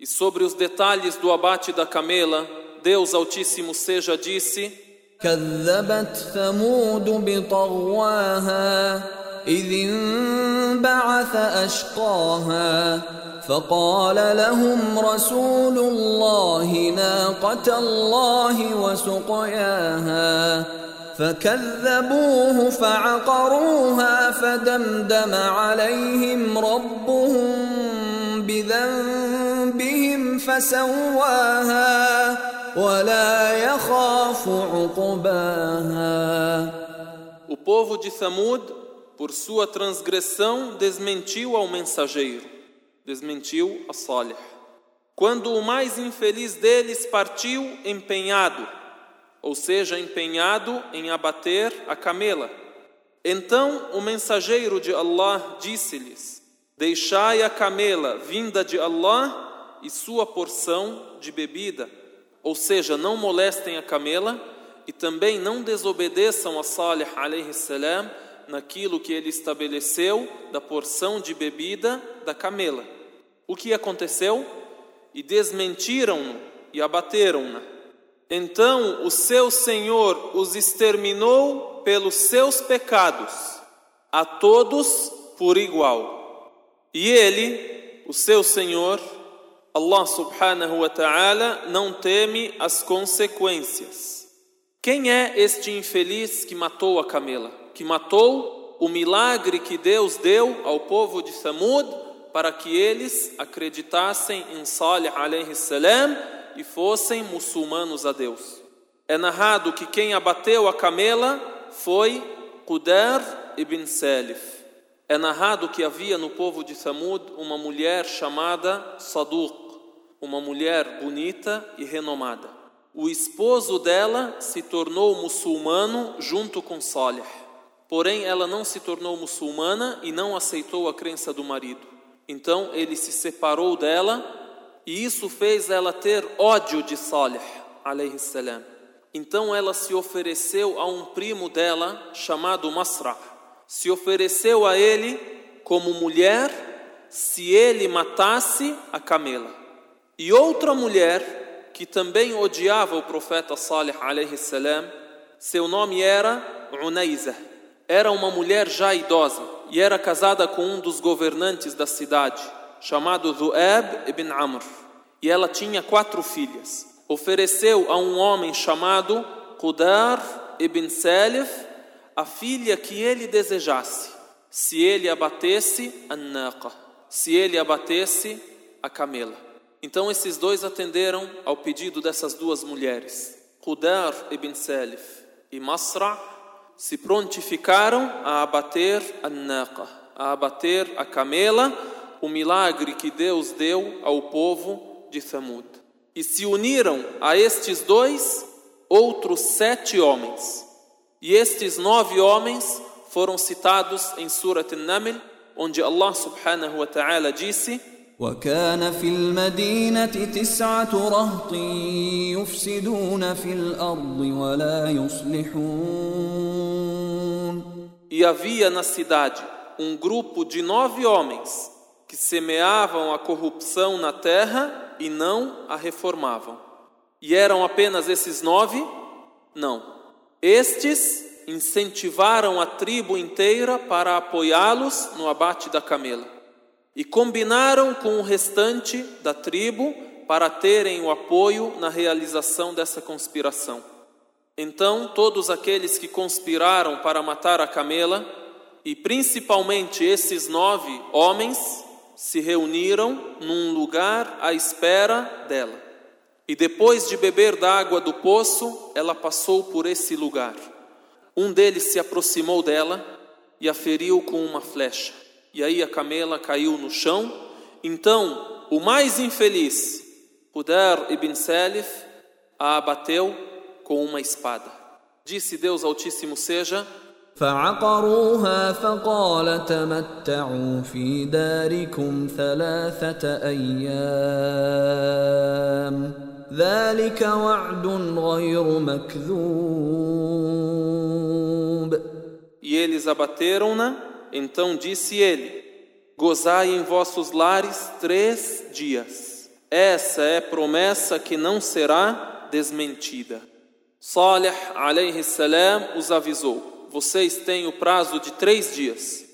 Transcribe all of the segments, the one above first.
E sobre os detalhes do abate da camela, Deus Altíssimo seja disse: كذبت ثمود بطغواها إذ انبعث أشقاها فقال لهم رسول الله ناقة الله وسقياها فكذبوه فعقروها فدمدم عليهم ربهم بذنبهم فسواها ولا يخاف عقباها O povo de Samud, por sua transgressão, desmentiu ao mensageiro, desmentiu a Salih. Quando o mais infeliz deles partiu empenhado, ou seja, empenhado em abater a camela. Então o mensageiro de Allah disse-lhes: Deixai a camela vinda de Allah e sua porção de bebida, ou seja, não molestem a camela e também não desobedeçam a Salih alayhi salam naquilo que ele estabeleceu da porção de bebida da camela. O que aconteceu? E desmentiram-no e abateram-na. Então o seu Senhor os exterminou pelos seus pecados, a todos por igual. E ele, o seu Senhor, Allah subhanahu wa ta'ala, não teme as consequências. Quem é este infeliz que matou a camela? Que matou o milagre que Deus deu ao povo de Samud para que eles acreditassem em Salih alayhi salam e fossem muçulmanos a Deus. É narrado que quem abateu a camela foi Qudar ibn Salif. É narrado que havia no povo de Samud uma mulher chamada Saduq, uma mulher bonita e renomada. O esposo dela se tornou muçulmano junto com Salih. Porém, ela não se tornou muçulmana e não aceitou a crença do marido. Então, ele se separou dela e isso fez ela ter ódio de Salih, alayhi salam. Então ela se ofereceu a um primo dela chamado Masra. Se ofereceu a ele como mulher se ele matasse a camela. E outra mulher que também odiava o profeta Salih alayhi salam, seu nome era Unaiza. Era uma mulher já idosa e era casada com um dos governantes da cidade chamado Zu'ab ibn Amr, e ela tinha quatro filhas. Ofereceu a um homem chamado Qudar ibn Salif a filha que ele desejasse, se ele abatesse a naqa, se ele abatesse a camela. Então esses dois atenderam ao pedido dessas duas mulheres. Qudar ibn Salif e Masra se prontificaram a abater a naqa, a abater a camela o milagre que Deus deu ao povo de Samud. E se uniram a estes dois outros sete homens. E estes nove homens foram citados em Surat An-Naml, onde Allah subhanahu wa ta'ala disse: وكان في المدينة تسعة رهط يفسدون في الأرض ولا يصلحون E havia na cidade um grupo de nove homens que semeavam a corrupção na terra e não a reformavam. E eram apenas esses nove? Não. Estes incentivaram a tribo inteira para apoiá-los no abate da camela. E combinaram com o restante da tribo para terem o apoio na realização dessa conspiração. Então, todos aqueles que conspiraram para matar a camela, e principalmente esses nove homens, se reuniram num lugar à espera dela. E depois de beber da água do poço, ela passou por esse lugar. Um deles se aproximou dela e a feriu com uma flecha. E aí a camela caiu no chão. Então, o mais infeliz, Hudar ibn Salif, a abateu com uma espada. Disse Deus Altíssimo seja: فعقروها فقال تمتعوا في داركم ثلاثة أيام ذلك وعد غير مكذوب E eles abateram-na, então disse ele: Gozai em vossos lares três dias. Essa é promessa que não será desmentida. Salih alayhi salam os avisou: vocês têm o prazo de três dias.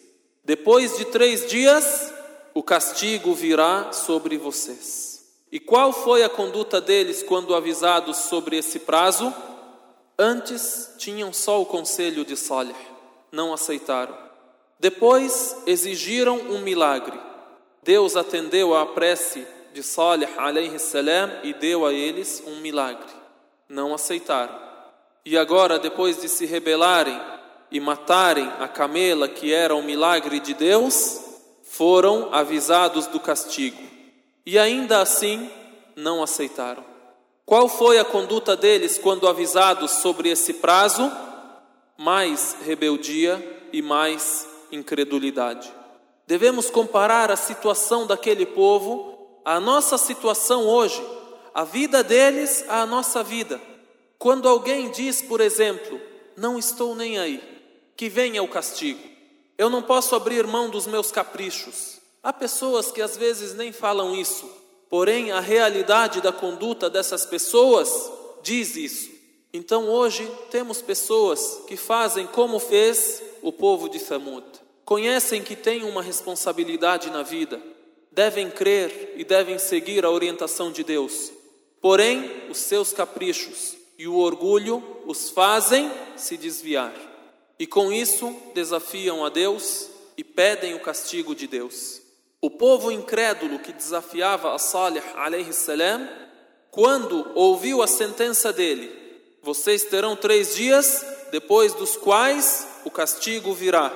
Depois de três dias, o castigo virá sobre vocês. E qual foi a conduta deles quando avisados sobre esse prazo? Antes tinham só o conselho de Salih, não aceitaram. Depois exigiram um milagre. Deus atendeu à prece de Salih alayhi salam e deu a eles um milagre. Não aceitaram. E agora, depois de se rebelarem e matarem a camela que era o milagre de Deus, foram avisados do castigo. E ainda assim não aceitaram. Qual foi a conduta deles quando avisados sobre esse prazo? Mais rebeldia e mais incredulidade. Devemos comparar a situação daquele povo a nossa situação hoje, a vida deles à nossa vida. Quando alguém diz, por exemplo, não estou nem aí, que venha o castigo, eu não posso abrir mão dos meus caprichos. Há pessoas que às vezes nem falam isso, porém a realidade da conduta dessas pessoas diz isso. Então hoje temos pessoas que fazem como fez o povo de Samud. Conhecem que têm uma responsabilidade na vida, devem crer e devem seguir a orientação de Deus. Porém, os seus caprichos e o orgulho os fazem se desviar. E com isso desafiam a Deus e pedem o castigo de Deus. O povo incrédulo que desafiava a Salih alayhi salam, quando ouviu a sentença dele, vocês terão três dias, depois dos quais o castigo virá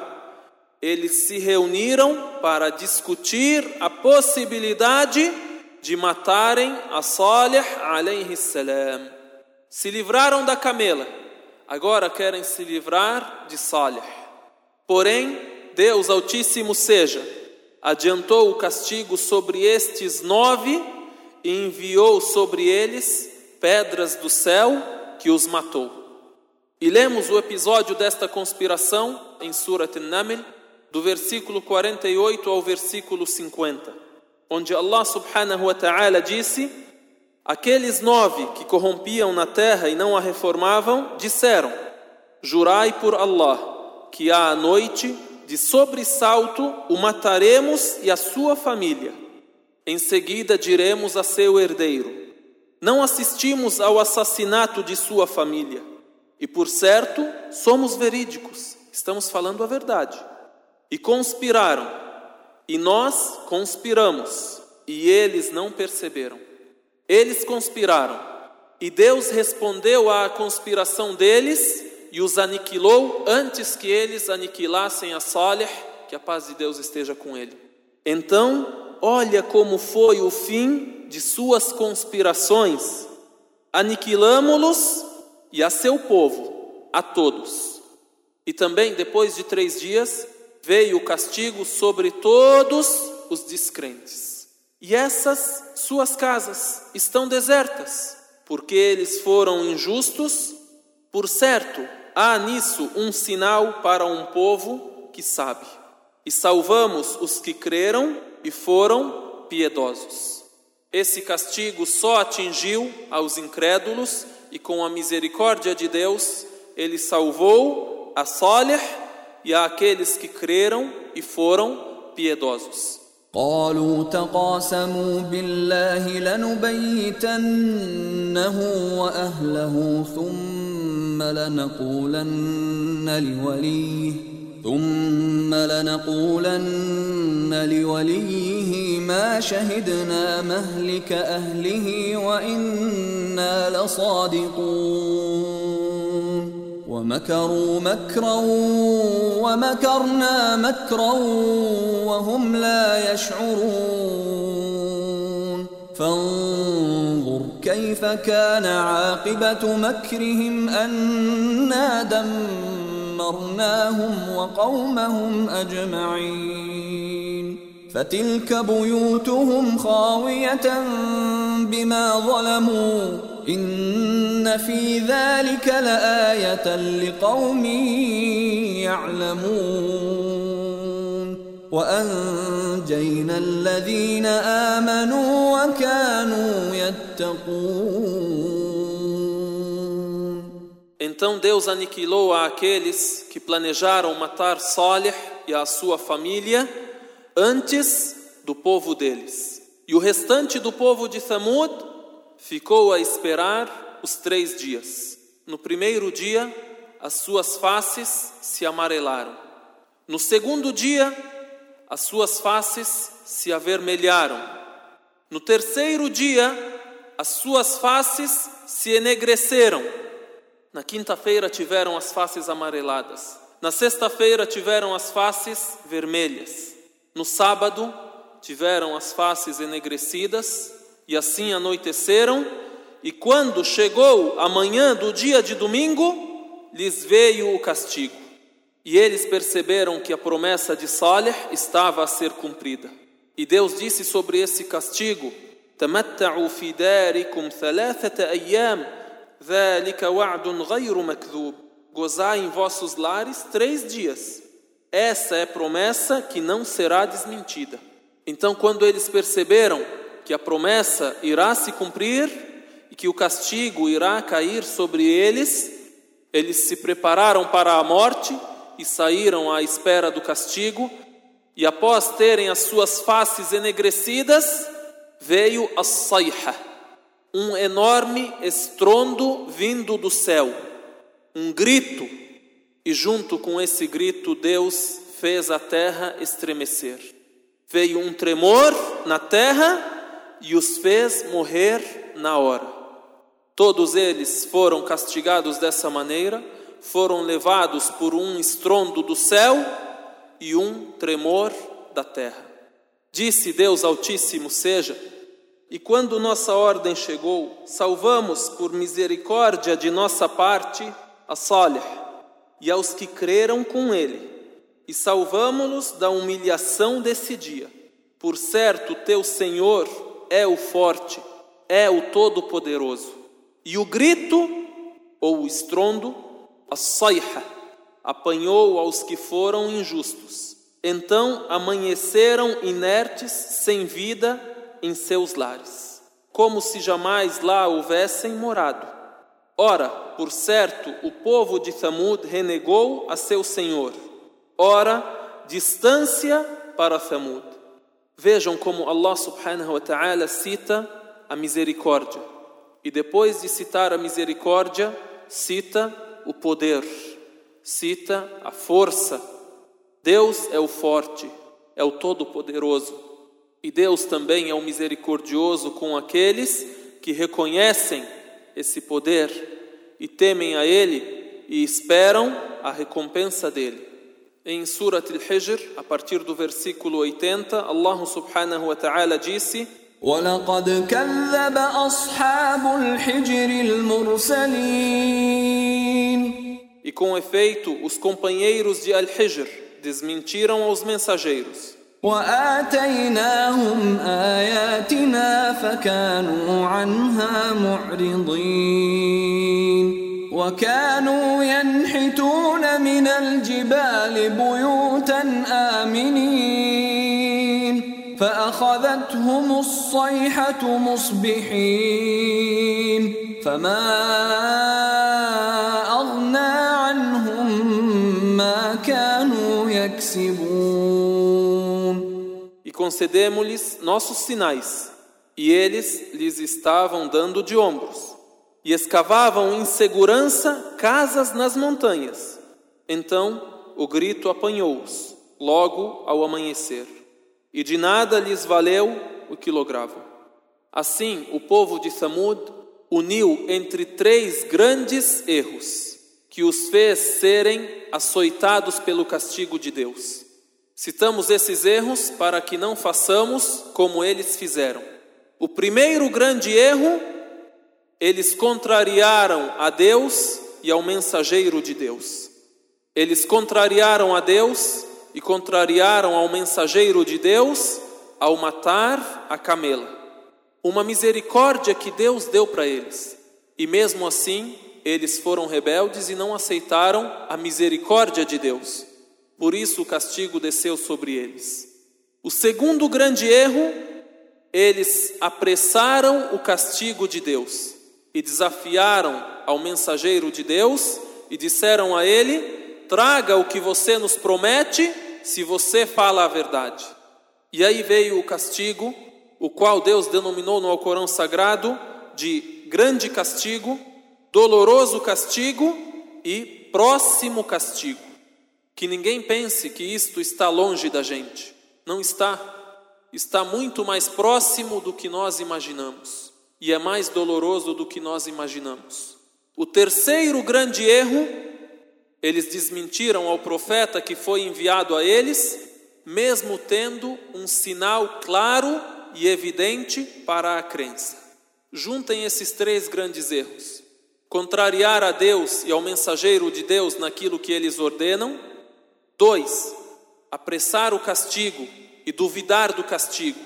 eles se reuniram para discutir a possibilidade de matarem a Salih alayhi salam. Se livraram da camela, agora querem se livrar de Salih. Porém, Deus Altíssimo seja, adiantou o castigo sobre estes nove e enviou sobre eles pedras do céu que os matou. E lemos o episódio desta conspiração em Surat An-Naml, do versículo 48 ao versículo 50, onde Allah subhanahu wa ta'ala disse: Aqueles nove que corrompiam na terra e não a reformavam, disseram: Jurai por Allah, que à noite, de sobressalto, o mataremos e a sua família. Em seguida diremos a seu herdeiro: Não assistimos ao assassinato de sua família. E por certo, somos verídicos, estamos falando a verdade. E conspiraram, e nós conspiramos, e eles não perceberam. Eles conspiraram, e Deus respondeu à conspiração deles e os aniquilou antes que eles aniquilassem a Salih, que a paz de Deus esteja com ele. Então, olha como foi o fim de suas conspirações. Aniquilamo-los e a seu povo, a todos. E também, depois de três dias, veio o castigo sobre todos os descrentes. E essas suas casas estão desertas, porque eles foram injustos. Por certo, há nisso um sinal para um povo que sabe. E salvamos os que creram e foram piedosos. Esse castigo só atingiu aos incrédulos e com a misericórdia de Deus, ele salvou a Salih e àqueles que creram e foram piedosos. قالوا تقاسموا بالله لنبيتنه واهله ثم لنقولن لوليه ثم لنقولن لوليه ما شهدنا مهلك أهله وإنا لصادقون. ومكروا مكرا ومكرنا مكرا وهم لا يشعرون. فانظر كيف كان عاقبة مكرهم أنا دمرناهم وقومهم أجمعين فتلك بيوتهم خاوية بما ظلموا إن في ذلك لآية لقوم يعلمون وأنجينا الذين آمنوا وكانوا يتقون Então Deus aniquilou a aqueles que planejaram matar Salih e a sua família antes do povo deles. E o restante do povo de Thamud ficou a esperar os três dias. No primeiro dia, as suas faces se amarelaram. No segundo dia, as suas faces se avermelharam. No terceiro dia, as suas faces se enegreceram. Na quinta-feira tiveram as faces amareladas. Na sexta-feira tiveram as faces vermelhas. No sábado tiveram as faces enegrecidas e assim anoiteceram. E quando chegou a manhã do dia de domingo, lhes veio o castigo. E eles perceberam que a promessa de Saleh estava a ser cumprida. E Deus disse sobre esse castigo: تمتعوا في داركم ثلاثة أيام ذلك وعد غير مكذوب Gozai em vossos lares três dias. Essa é promessa que não será desmentida. Então, quando eles perceberam que a promessa irá se cumprir e que o castigo irá cair sobre eles, eles se prepararam para a morte e saíram à espera do castigo, e após terem as suas faces enegrecidas, veio a saiha, um enorme estrondo vindo do céu, um grito, e junto com esse grito Deus fez a terra estremecer. Veio um tremor na terra e os fez morrer na hora. Todos eles foram castigados dessa maneira foram levados por um estrondo do céu e um tremor da terra. Disse Deus Altíssimo seja, e quando nossa ordem chegou, salvamos por misericórdia de nossa parte a Salih e aos que creram com ele, e salvamo-los da humilhação desse dia. Por certo, teu Senhor é o forte, é o todo-poderoso. E o grito ou o estrondo a saiha, apanhou aos que foram injustos. Então amanheceram inertes, sem vida, em seus lares, como se jamais lá houvessem morado. Ora, por certo, o povo de Thamud renegou a seu Senhor. Ora, distância para Thamud. Vejam como Allah subhanahu wa ta'ala cita a misericórdia. E depois de citar a misericórdia, cita o poder, cita a força. Deus é o forte, é o todo-poderoso. E Deus também é o misericordioso com aqueles que reconhecem esse poder e temem a Ele e esperam a recompensa dele. Em Surat Al-Hijr, a partir do versículo 80, Allah subhanahu wa ta'ala disse: ولقد كذب أصحاب الحجر المرسلين E com efeito, os companheiros de Al-Hijr desmentiram aos mensageiros. وآتيناهم آياتنا فكانوا عنها معرضين وكانوا ينحتون من الجبال بيوتا آمنين فأخذتهم الصيحة مصبحين فما concedemos-lhes nossos sinais, e eles lhes estavam dando de ombros, e escavavam em segurança casas nas montanhas. Então o grito apanhou-os, logo ao amanhecer, e de nada lhes valeu o que logravam. Assim, o povo de Samud uniu entre três grandes erros, que os fez serem açoitados pelo castigo de Deus. Citamos esses erros para que não façamos como eles fizeram. O primeiro grande erro, eles contrariaram a Deus e ao mensageiro de Deus. Eles contrariaram a Deus e contrariaram ao mensageiro de Deus ao matar a camela. Uma misericórdia que Deus deu para eles. E mesmo assim, eles foram rebeldes e não aceitaram a misericórdia de Deus. Por isso o castigo desceu sobre eles. O segundo grande erro, eles apressaram o castigo de Deus e desafiaram ao mensageiro de Deus e disseram a ele: Traga o que você nos promete, se você fala a verdade. E aí veio o castigo, o qual Deus denominou no Alcorão Sagrado de grande castigo, doloroso castigo e próximo castigo. Que ninguém pense que isto está longe da gente. Não está. Está muito mais próximo do que nós imaginamos. E é mais doloroso do que nós imaginamos. O terceiro grande erro, eles desmentiram ao profeta que foi enviado a eles, mesmo tendo um sinal claro e evidente para a crença. Juntem esses três grandes erros: contrariar a Deus e ao mensageiro de Deus naquilo que eles ordenam. Dois, apressar o castigo e duvidar do castigo.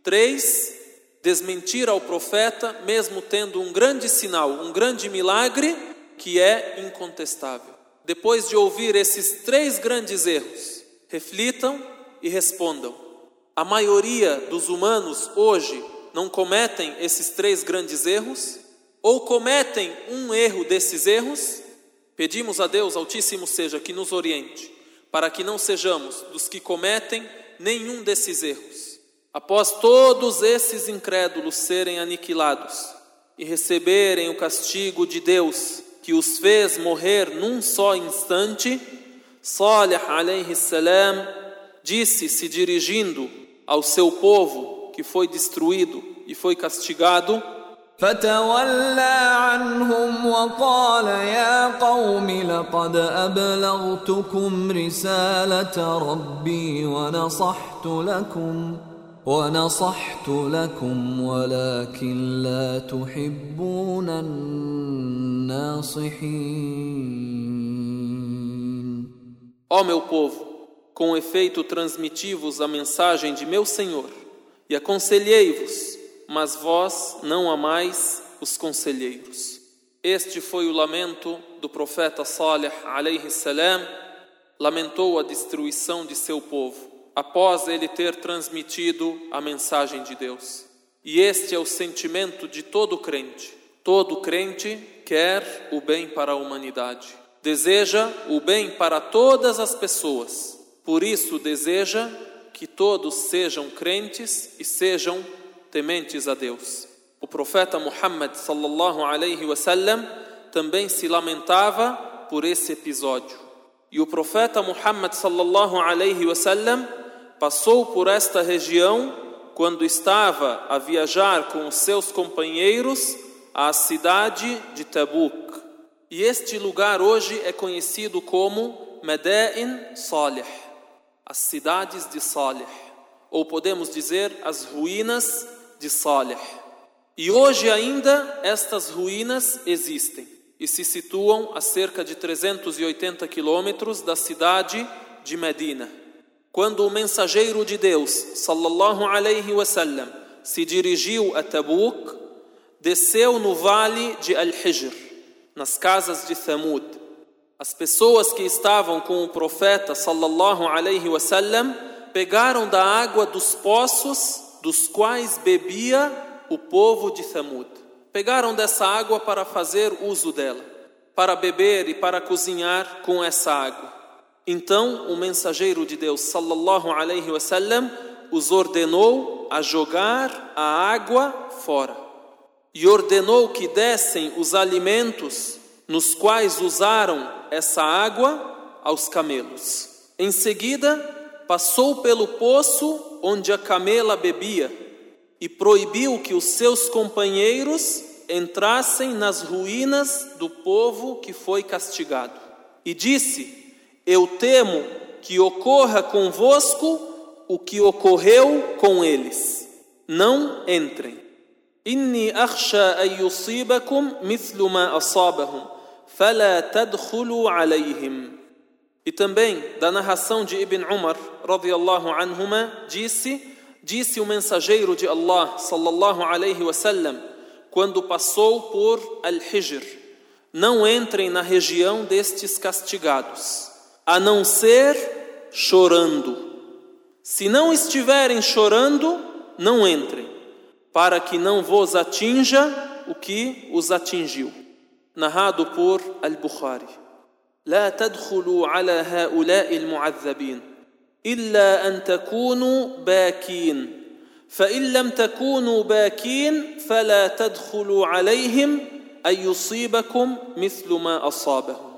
Três, desmentir ao profeta, mesmo tendo um grande sinal, um grande milagre que é incontestável. Depois de ouvir esses três grandes erros, reflitam e respondam. A maioria dos humanos hoje não cometem esses três grandes erros? Ou cometem um erro desses erros? Pedimos a Deus Altíssimo seja que nos oriente, para que não sejamos dos que cometem nenhum desses erros. Após todos esses incrédulos serem aniquilados e receberem o castigo de Deus, que os fez morrer num só instante, Salih alayhi salam disse, se dirigindo ao seu povo que foi destruído e foi castigado, فتولى عنهم وقال يا قوم لقد أبلغتكم رسالة ربي ونصحت لكم ونصحت لكم ولكن لا تحبون الناصحين Ó meu povo, com efeito transmiti-vos a mensagem de meu Senhor e aconselhei-vos mas vós não amais os conselheiros. Este foi o lamento do profeta Salih alayhi salam, lamentou a destruição de seu povo, após ele ter transmitido a mensagem de Deus. E este é o sentimento de todo crente. Todo crente quer o bem para a humanidade. Deseja o bem para todas as pessoas. Por isso deseja que todos sejam crentes e sejam tementes a Deus. O profeta Muhammad sallallahu alaihi wasallam também se lamentava por esse episódio. E o profeta Muhammad sallallahu alaihi wasallam passou por esta região quando estava a viajar com os seus companheiros à cidade de Tabuk. E este lugar hoje é conhecido como Madain Salih, as cidades de Salih, ou podemos dizer as ruínas de Saleh. E hoje ainda estas ruínas existem e se situam a cerca de 380 quilômetros da cidade de Medina. Quando o mensageiro de Deus, sallallahu alaihi wasallam, se dirigiu a Tabuk, desceu no vale de Al-Hijr, nas casas de Thamud. As pessoas que estavam com o profeta, sallallahu alaihi wasallam, pegaram da água dos poços dos quais bebia o povo de Thamud. Pegaram dessa água para fazer uso dela, para beber e para cozinhar com essa água. Então o mensageiro de Deus, sallallahu alaihi wasallam, os ordenou a jogar a água fora e ordenou que dessem os alimentos nos quais usaram essa água aos camelos. Em seguida, passou pelo poço onde a camela bebia e proibiu que os seus companheiros entrassem nas ruínas do povo que foi castigado. E disse: Eu temo que ocorra convosco o que ocorreu com eles. Não entrem. Inni akhsha an yusibakum mithlu ma asabahum, fala tadkhulu alayhim. E também da narração de Ibn Umar, radiallahu anhuma, disse, disse o mensageiro de Allah, sallallahu alaihi wasallam, quando passou por Al-Hijr, não entrem na região destes castigados, a não ser chorando. Se não estiverem chorando, não entrem, para que não vos atinja o que os atingiu. Narrado por Al-Bukhari. لا تدخلوا على هؤلاء المعذبين إلا أن تكونوا باكين فإن لم تكونوا باكين فلا تدخلوا عليهم أن يصيبكم مثل ما أصابهم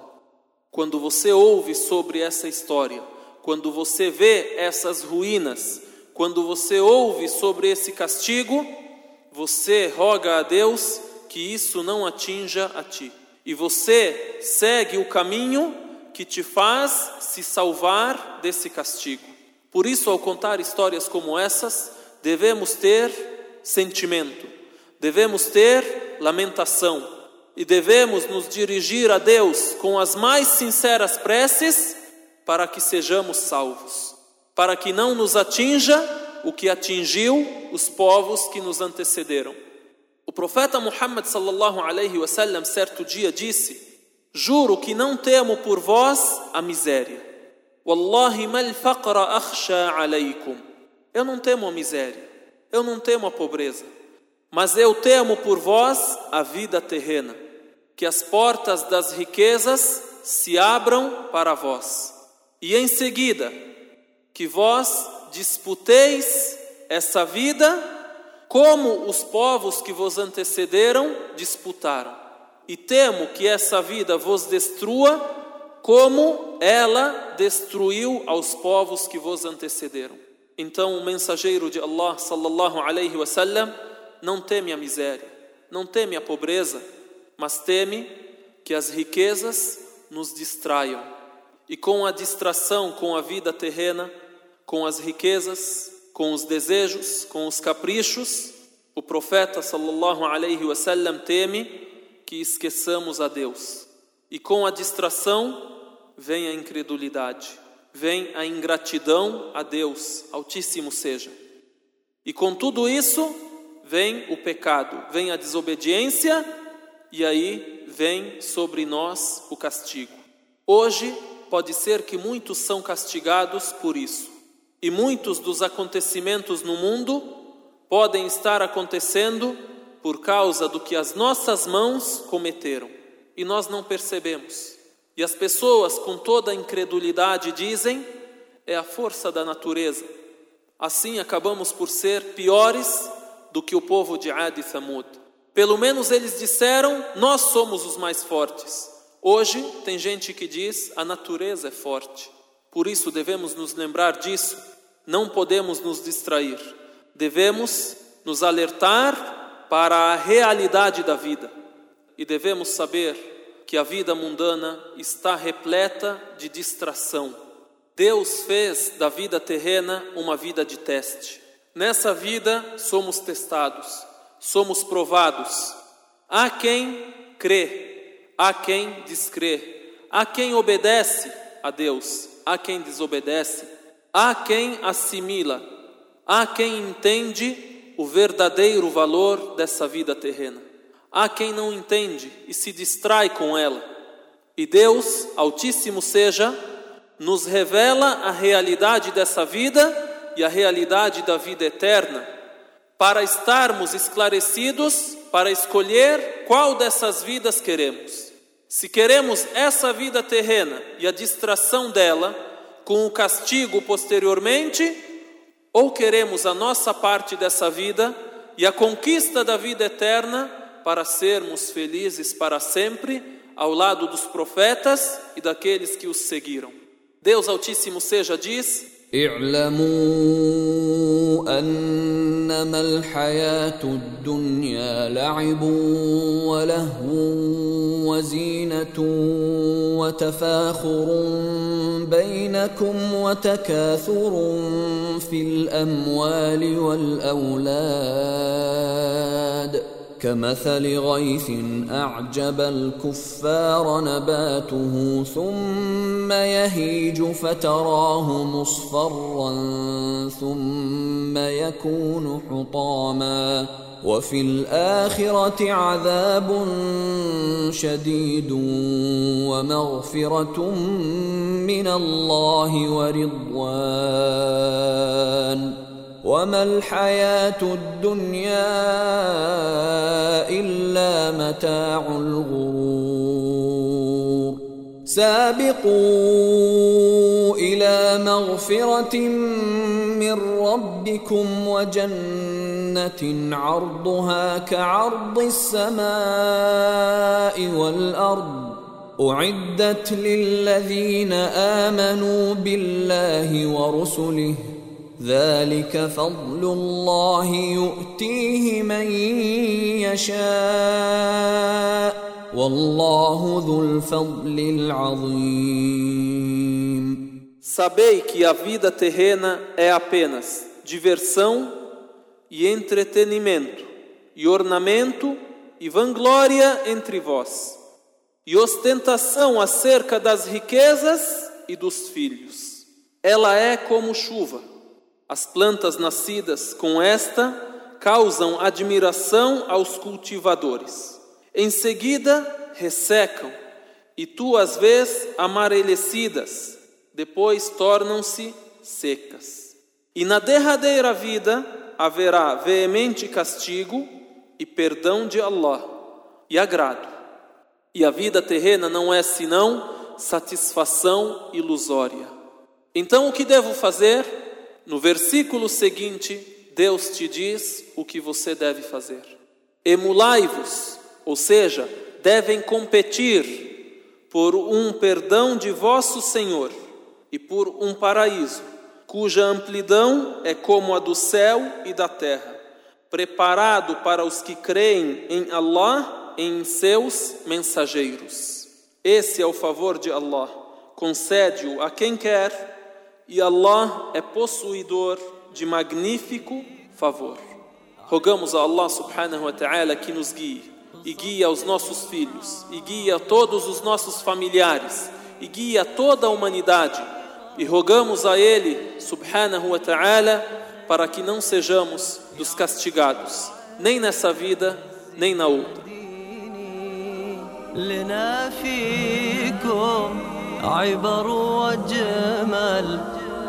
Quando você ouve sobre essa história, quando você vê essas ruínas, quando você ouve sobre esse castigo, você roga a Deus que isso não atinja a ti. E você segue o caminho que te faz se salvar desse castigo. Por isso, ao contar histórias como essas, devemos ter sentimento, devemos ter lamentação e devemos nos dirigir a Deus com as mais sinceras preces para que sejamos salvos, para que não nos atinja o que atingiu os povos que nos antecederam. Profeta Muhammad sallallahu alaihi wasallam certo dia disse: Juro que não temo por vós a miséria. Wallahi mal faqra akhsha alaykum. Eu não temo a miséria, eu não temo a pobreza, mas eu temo por vós a vida terrena, que as portas das riquezas se abram para vós. E em seguida, que vós disputeis essa vida como os povos que vos antecederam disputaram. E temo que essa vida vos destrua, como ela destruiu aos povos que vos antecederam. Então o mensageiro de Allah sallallahu alaihi wasallam não teme a miséria, não teme a pobreza, mas teme que as riquezas nos distraiam. E com a distração com a vida terrena, com as riquezas, com os desejos, com os caprichos, o profeta sallallahu alaihi wasallam teme que esqueçamos a Deus. E com a distração vem a incredulidade, vem a ingratidão a Deus, Altíssimo seja. E com tudo isso vem o pecado, vem a desobediência e aí vem sobre nós o castigo. Hoje pode ser que muitos são castigados por isso. E muitos dos acontecimentos no mundo podem estar acontecendo por causa do que as nossas mãos cometeram e nós não percebemos. E as pessoas com toda a incredulidade dizem: é a força da natureza. Assim acabamos por ser piores do que o povo de Ad e Thamud. Pelo menos eles disseram: nós somos os mais fortes. Hoje tem gente que diz: a natureza é forte. Por isso devemos nos lembrar disso, não podemos nos distrair, devemos nos alertar para a realidade da vida e devemos saber que a vida mundana está repleta de distração. Deus fez da vida terrena uma vida de teste. Nessa vida somos testados, somos provados. Há quem crê, há quem descrê, há quem obedece a Deus, há quem desobedece, há quem assimila, há quem entende o verdadeiro valor dessa vida terrena. Há quem não entende e se distrai com ela. E Deus, Altíssimo seja, nos revela a realidade dessa vida e a realidade da vida eterna, para estarmos esclarecidos para escolher qual dessas vidas queremos. Se queremos essa vida terrena e a distração dela, com o castigo posteriormente, ou queremos a nossa parte dessa vida e a conquista da vida eterna para sermos felizes para sempre ao lado dos profetas e daqueles que os seguiram. Deus Altíssimo seja diz: اعلموا أنما الحياة الدنيا لعب ولهو وزينة وتفاخر بينكم وتكاثر في الأموال والأولاد كمثل غيث أعجب الكفار نباته ثم يهيج فتراه مصفرا ثم يكون حطاما وفي الآخرة عذاب شديد ومغفرة من الله ورضوان وما الحياة الدنيا إلا متاع الغرور. سابقوا إلى مغفرة من ربكم وجنة عرضها كعرض السماء والأرض. أعدت للذين آمنوا بالله ورسله ذلك فضل الله يؤتيه من يشاء والله ذو الفضل العظيم Sabei que a vida terrena é apenas diversão e entretenimento, e ornamento e vanglória entre vós, e ostentação acerca das riquezas e dos filhos. Ela é como chuva as plantas nascidas com esta causam admiração aos cultivadores. Em seguida, ressecam, e tu as vês amarelecidas, depois tornam-se secas. E na derradeira vida haverá veemente castigo e perdão de Allah e agrado. E a vida terrena não é senão satisfação ilusória. Então o que devo fazer? No versículo seguinte, Deus te diz o que você deve fazer. Emulai-vos, ou seja, devem competir por um perdão de vosso Senhor e por um paraíso, cuja amplidão é como a do céu e da terra, preparado para os que creem em Allah e em seus mensageiros. Esse é o favor de Allah, concede-o a quem quer e Allah é possuidor de magnífico favor. Rogamos a Allah subhanahu wa ta'ala que nos guie e guie aos nossos filhos e guie a todos os nossos familiares e guie a toda a humanidade e rogamos a Ele subhanahu wa ta'ala para que não sejamos dos castigados nem nessa vida nem na outra. عبر وجمل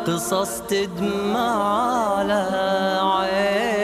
قصص تدمع على عين